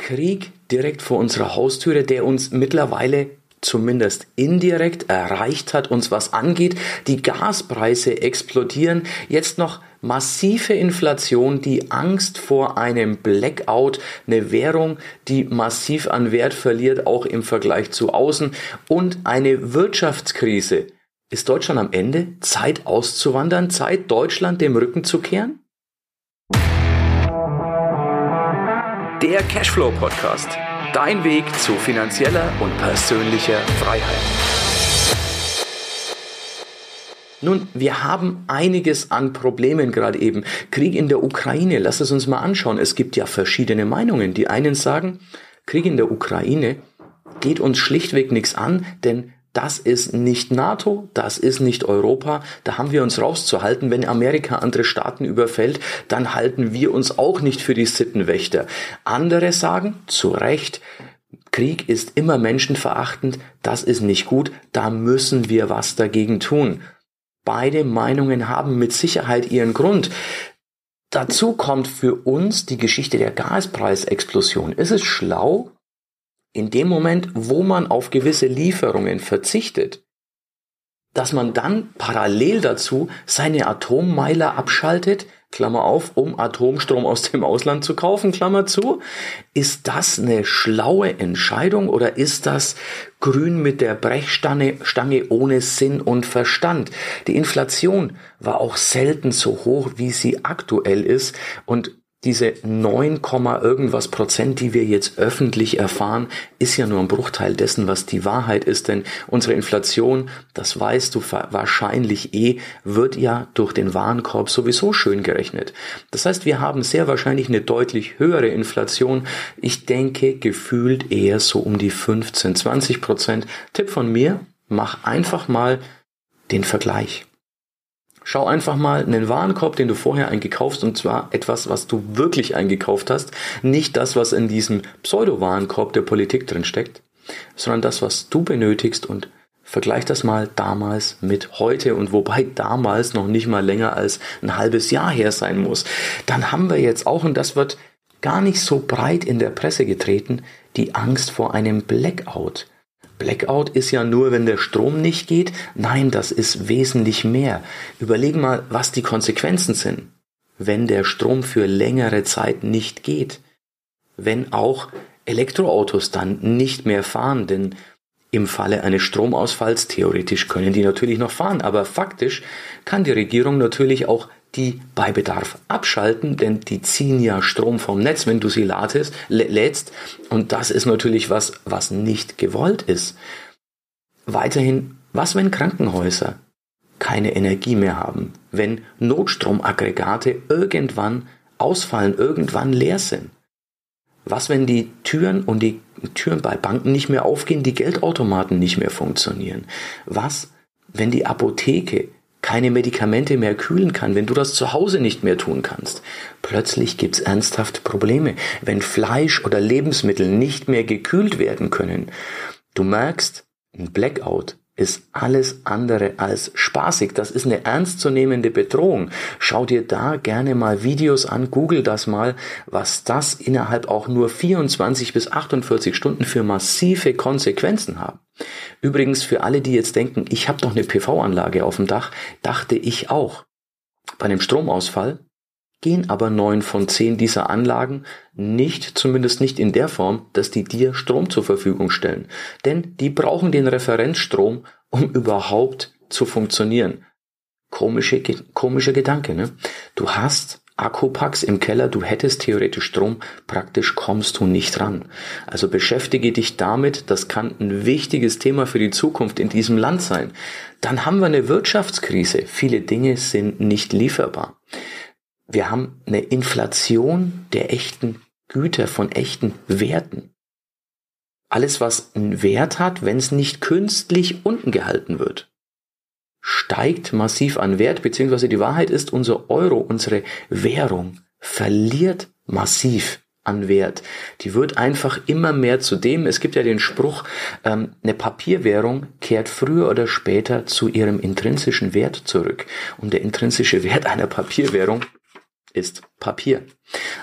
Krieg direkt vor unserer Haustüre, der uns mittlerweile zumindest indirekt erreicht hat, uns was angeht. Die Gaspreise explodieren. Jetzt noch massive Inflation, die Angst vor einem Blackout, eine Währung, die massiv an Wert verliert, auch im Vergleich zu außen und eine Wirtschaftskrise. Ist Deutschland am Ende? Zeit auszuwandern? Zeit, Deutschland dem Rücken zu kehren? Der Cashflow Podcast Dein Weg zu finanzieller und persönlicher Freiheit. Nun, wir haben einiges an Problemen gerade eben. Krieg in der Ukraine, lass es uns mal anschauen. Es gibt ja verschiedene Meinungen. Die einen sagen, Krieg in der Ukraine geht uns schlichtweg nichts an, denn das ist nicht NATO, das ist nicht Europa, da haben wir uns rauszuhalten. Wenn Amerika andere Staaten überfällt, dann halten wir uns auch nicht für die Sittenwächter. Andere sagen, zu Recht, Krieg ist immer menschenverachtend, das ist nicht gut, da müssen wir was dagegen tun. Beide Meinungen haben mit Sicherheit ihren Grund. Dazu kommt für uns die Geschichte der Gaspreisexplosion. Ist es schlau, in dem Moment, wo man auf gewisse Lieferungen verzichtet, dass man dann parallel dazu seine Atommeiler abschaltet, Klammer auf, um Atomstrom aus dem Ausland zu kaufen, Klammer zu. Ist das eine schlaue Entscheidung oder ist das grün mit der Brechstange Stange ohne Sinn und Verstand? Die Inflation war auch selten so hoch, wie sie aktuell ist und diese 9, irgendwas Prozent, die wir jetzt öffentlich erfahren, ist ja nur ein Bruchteil dessen, was die Wahrheit ist. Denn unsere Inflation, das weißt du wahrscheinlich eh, wird ja durch den Warenkorb sowieso schön gerechnet. Das heißt, wir haben sehr wahrscheinlich eine deutlich höhere Inflation. Ich denke, gefühlt eher so um die 15, 20 Prozent. Tipp von mir, mach einfach mal den Vergleich. Schau einfach mal einen Warenkorb, den du vorher eingekauft und zwar etwas, was du wirklich eingekauft hast, nicht das, was in diesem Pseudo-Warenkorb der Politik drin steckt, sondern das, was du benötigst und vergleich das mal damals mit heute und wobei damals noch nicht mal länger als ein halbes Jahr her sein muss. Dann haben wir jetzt auch, und das wird gar nicht so breit in der Presse getreten, die Angst vor einem Blackout. Blackout ist ja nur, wenn der Strom nicht geht. Nein, das ist wesentlich mehr. Überleg mal, was die Konsequenzen sind, wenn der Strom für längere Zeit nicht geht. Wenn auch Elektroautos dann nicht mehr fahren, denn im Falle eines Stromausfalls, theoretisch können die natürlich noch fahren, aber faktisch kann die Regierung natürlich auch die bei Bedarf abschalten, denn die ziehen ja Strom vom Netz, wenn du sie ladest, lädst. Und das ist natürlich was, was nicht gewollt ist. Weiterhin, was wenn Krankenhäuser keine Energie mehr haben, wenn Notstromaggregate irgendwann ausfallen, irgendwann leer sind? Was, wenn die Türen und die Türen bei Banken nicht mehr aufgehen, die Geldautomaten nicht mehr funktionieren? Was, wenn die Apotheke keine Medikamente mehr kühlen kann, wenn du das zu Hause nicht mehr tun kannst. Plötzlich gibt's ernsthaft Probleme, wenn Fleisch oder Lebensmittel nicht mehr gekühlt werden können. Du merkst, ein Blackout ist alles andere als spaßig. Das ist eine ernstzunehmende Bedrohung. Schau dir da gerne mal Videos an, google das mal, was das innerhalb auch nur 24 bis 48 Stunden für massive Konsequenzen haben. Übrigens für alle, die jetzt denken, ich habe doch eine PV-Anlage auf dem Dach, dachte ich auch. Bei einem Stromausfall gehen aber neun von zehn dieser Anlagen nicht, zumindest nicht in der Form, dass die dir Strom zur Verfügung stellen. Denn die brauchen den Referenzstrom, um überhaupt zu funktionieren. Komische, komischer Gedanke, ne? Du hast Akkupacks im Keller, du hättest theoretisch Strom, praktisch kommst du nicht ran. Also beschäftige dich damit, das kann ein wichtiges Thema für die Zukunft in diesem Land sein. Dann haben wir eine Wirtschaftskrise, viele Dinge sind nicht lieferbar. Wir haben eine Inflation der echten Güter, von echten Werten. Alles, was einen Wert hat, wenn es nicht künstlich unten gehalten wird steigt massiv an Wert, beziehungsweise die Wahrheit ist, unser Euro, unsere Währung verliert massiv an Wert. Die wird einfach immer mehr zu dem, es gibt ja den Spruch, ähm, eine Papierwährung kehrt früher oder später zu ihrem intrinsischen Wert zurück. Und der intrinsische Wert einer Papierwährung ist Papier.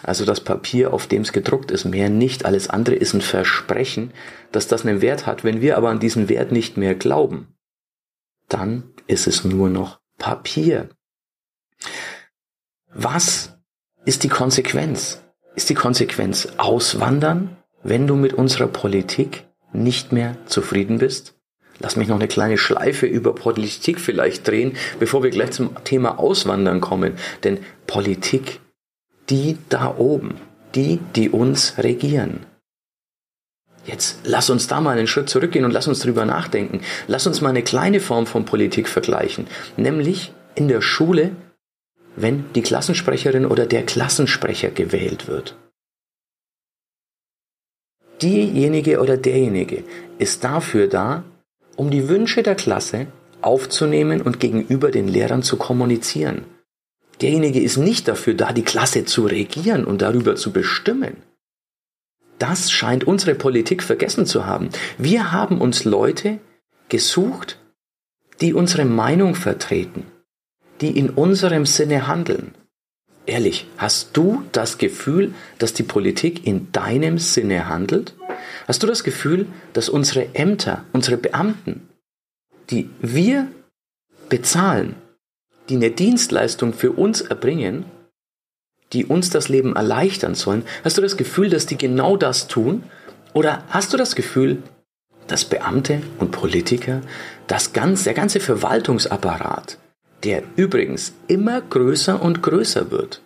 Also das Papier, auf dem es gedruckt ist, mehr nicht. Alles andere ist ein Versprechen, dass das einen Wert hat. Wenn wir aber an diesen Wert nicht mehr glauben, dann ist es nur noch Papier. Was ist die Konsequenz? Ist die Konsequenz auswandern, wenn du mit unserer Politik nicht mehr zufrieden bist? Lass mich noch eine kleine Schleife über Politik vielleicht drehen, bevor wir gleich zum Thema Auswandern kommen. Denn Politik, die da oben, die, die uns regieren. Jetzt lass uns da mal einen Schritt zurückgehen und lass uns drüber nachdenken. Lass uns mal eine kleine Form von Politik vergleichen. Nämlich in der Schule, wenn die Klassensprecherin oder der Klassensprecher gewählt wird. Diejenige oder derjenige ist dafür da, um die Wünsche der Klasse aufzunehmen und gegenüber den Lehrern zu kommunizieren. Derjenige ist nicht dafür da, die Klasse zu regieren und darüber zu bestimmen. Das scheint unsere Politik vergessen zu haben. Wir haben uns Leute gesucht, die unsere Meinung vertreten, die in unserem Sinne handeln. Ehrlich, hast du das Gefühl, dass die Politik in deinem Sinne handelt? Hast du das Gefühl, dass unsere Ämter, unsere Beamten, die wir bezahlen, die eine Dienstleistung für uns erbringen, die uns das Leben erleichtern sollen, hast du das Gefühl, dass die genau das tun? Oder hast du das Gefühl, dass Beamte und Politiker, das ganze, der ganze Verwaltungsapparat, der übrigens immer größer und größer wird,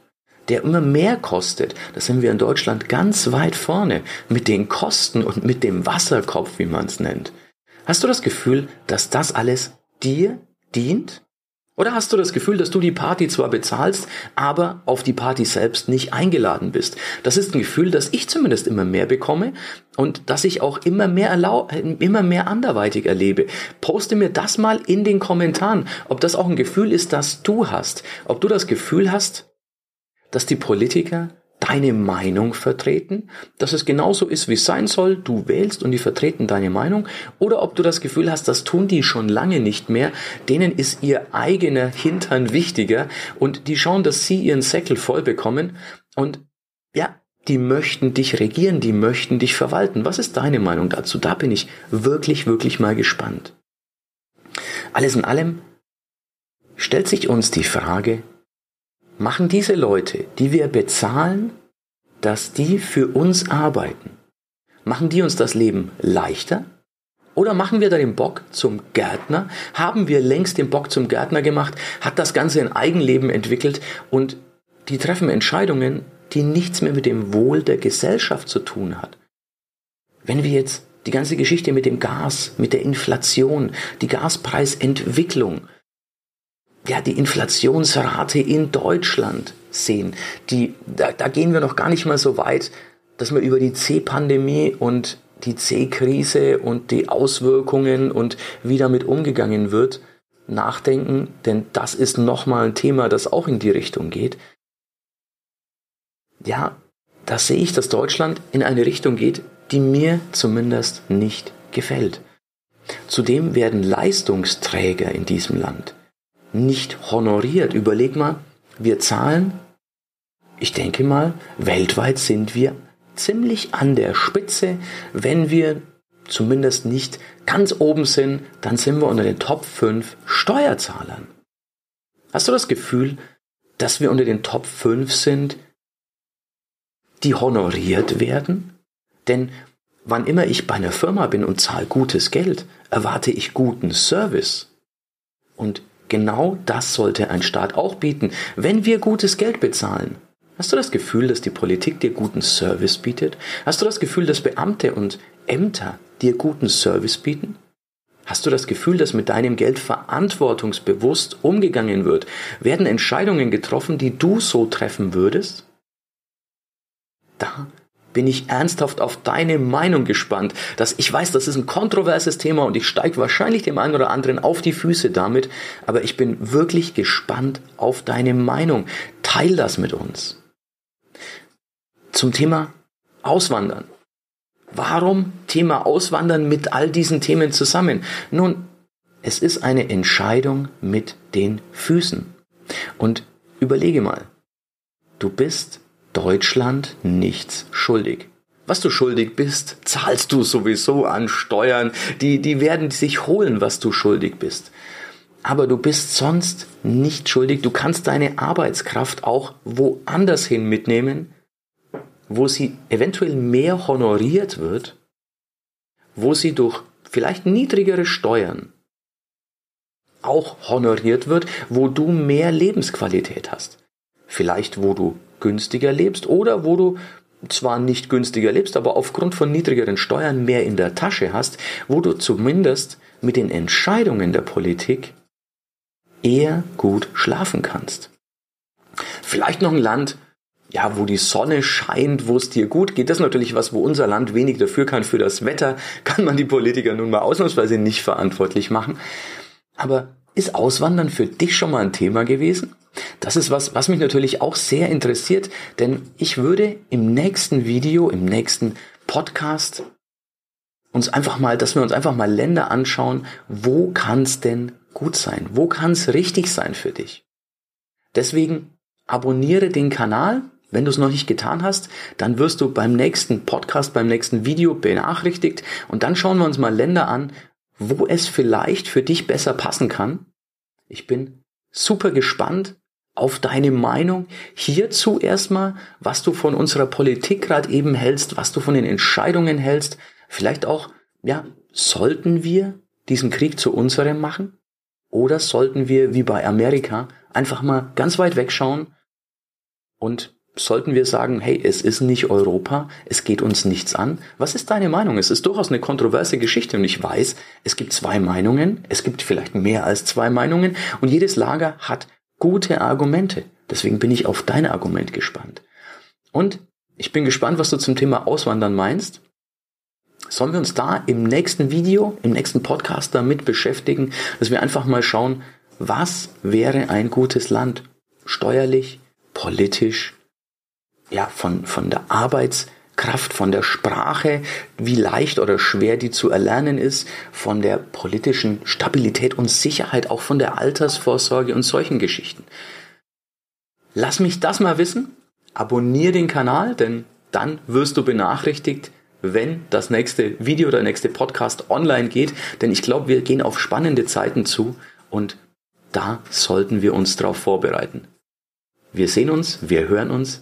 der immer mehr kostet, da sind wir in Deutschland ganz weit vorne mit den Kosten und mit dem Wasserkopf, wie man es nennt. Hast du das Gefühl, dass das alles dir dient? Oder hast du das Gefühl, dass du die Party zwar bezahlst, aber auf die Party selbst nicht eingeladen bist? Das ist ein Gefühl, das ich zumindest immer mehr bekomme und das ich auch immer mehr, immer mehr anderweitig erlebe. Poste mir das mal in den Kommentaren, ob das auch ein Gefühl ist, das du hast. Ob du das Gefühl hast, dass die Politiker deine Meinung vertreten, dass es genauso ist, wie es sein soll, du wählst und die vertreten deine Meinung, oder ob du das Gefühl hast, das tun die schon lange nicht mehr, denen ist ihr eigener Hintern wichtiger und die schauen, dass sie ihren Säckel voll bekommen und ja, die möchten dich regieren, die möchten dich verwalten. Was ist deine Meinung dazu? Da bin ich wirklich, wirklich mal gespannt. Alles in allem stellt sich uns die Frage, machen diese Leute, die wir bezahlen, dass die für uns arbeiten, machen die uns das Leben leichter? Oder machen wir da den Bock zum Gärtner? Haben wir längst den Bock zum Gärtner gemacht? Hat das Ganze ein Eigenleben entwickelt? Und die treffen Entscheidungen, die nichts mehr mit dem Wohl der Gesellschaft zu tun hat. Wenn wir jetzt die ganze Geschichte mit dem Gas, mit der Inflation, die Gaspreisentwicklung, ja, die Inflationsrate in Deutschland sehen. Die, da, da gehen wir noch gar nicht mal so weit, dass wir über die C-Pandemie und die C-Krise und die Auswirkungen und wie damit umgegangen wird, nachdenken, denn das ist nochmal ein Thema, das auch in die Richtung geht. Ja, da sehe ich, dass Deutschland in eine Richtung geht, die mir zumindest nicht gefällt. Zudem werden Leistungsträger in diesem Land nicht honoriert. Überleg mal, wir zahlen, ich denke mal, weltweit sind wir ziemlich an der Spitze. Wenn wir zumindest nicht ganz oben sind, dann sind wir unter den Top 5 Steuerzahlern. Hast du das Gefühl, dass wir unter den Top 5 sind, die honoriert werden? Denn wann immer ich bei einer Firma bin und zahle gutes Geld, erwarte ich guten Service. Und Genau das sollte ein Staat auch bieten, wenn wir gutes Geld bezahlen. Hast du das Gefühl, dass die Politik dir guten Service bietet? Hast du das Gefühl, dass Beamte und Ämter dir guten Service bieten? Hast du das Gefühl, dass mit deinem Geld verantwortungsbewusst umgegangen wird? Werden Entscheidungen getroffen, die du so treffen würdest? Da bin ich ernsthaft auf deine Meinung gespannt. Dass ich weiß, das ist ein kontroverses Thema und ich steige wahrscheinlich dem einen oder anderen auf die Füße damit, aber ich bin wirklich gespannt auf deine Meinung. Teil das mit uns. Zum Thema Auswandern. Warum Thema Auswandern mit all diesen Themen zusammen? Nun, es ist eine Entscheidung mit den Füßen. Und überlege mal, du bist Deutschland nichts schuldig. Was du schuldig bist, zahlst du sowieso an Steuern. Die, die werden sich holen, was du schuldig bist. Aber du bist sonst nicht schuldig. Du kannst deine Arbeitskraft auch woanders hin mitnehmen, wo sie eventuell mehr honoriert wird, wo sie durch vielleicht niedrigere Steuern auch honoriert wird, wo du mehr Lebensqualität hast. Vielleicht wo du günstiger lebst oder wo du zwar nicht günstiger lebst, aber aufgrund von niedrigeren Steuern mehr in der Tasche hast, wo du zumindest mit den Entscheidungen der Politik eher gut schlafen kannst. Vielleicht noch ein Land, ja, wo die Sonne scheint, wo es dir gut geht. Das ist natürlich was, wo unser Land wenig dafür kann. Für das Wetter kann man die Politiker nun mal ausnahmsweise nicht verantwortlich machen. Aber ist Auswandern für dich schon mal ein Thema gewesen? Das ist was, was mich natürlich auch sehr interessiert, denn ich würde im nächsten Video, im nächsten Podcast uns einfach mal, dass wir uns einfach mal Länder anschauen, wo kann es denn gut sein? Wo kann es richtig sein für dich? Deswegen abonniere den Kanal, wenn du es noch nicht getan hast, dann wirst du beim nächsten Podcast, beim nächsten Video benachrichtigt und dann schauen wir uns mal Länder an, wo es vielleicht für dich besser passen kann. Ich bin super gespannt auf deine Meinung hierzu erstmal, was du von unserer Politik gerade eben hältst, was du von den Entscheidungen hältst. Vielleicht auch, ja, sollten wir diesen Krieg zu unserem machen? Oder sollten wir, wie bei Amerika, einfach mal ganz weit wegschauen und sollten wir sagen, hey, es ist nicht Europa, es geht uns nichts an? Was ist deine Meinung? Es ist durchaus eine kontroverse Geschichte und ich weiß, es gibt zwei Meinungen, es gibt vielleicht mehr als zwei Meinungen und jedes Lager hat gute Argumente. Deswegen bin ich auf dein Argument gespannt. Und ich bin gespannt, was du zum Thema Auswandern meinst. Sollen wir uns da im nächsten Video, im nächsten Podcast damit beschäftigen, dass wir einfach mal schauen, was wäre ein gutes Land? Steuerlich, politisch, ja, von, von der Arbeitskraft, von der Sprache, wie leicht oder schwer die zu erlernen ist, von der politischen Stabilität und Sicherheit, auch von der Altersvorsorge und solchen Geschichten. Lass mich das mal wissen. Abonnier den Kanal, denn dann wirst du benachrichtigt, wenn das nächste Video oder nächste Podcast online geht. Denn ich glaube, wir gehen auf spannende Zeiten zu und da sollten wir uns darauf vorbereiten. Wir sehen uns, wir hören uns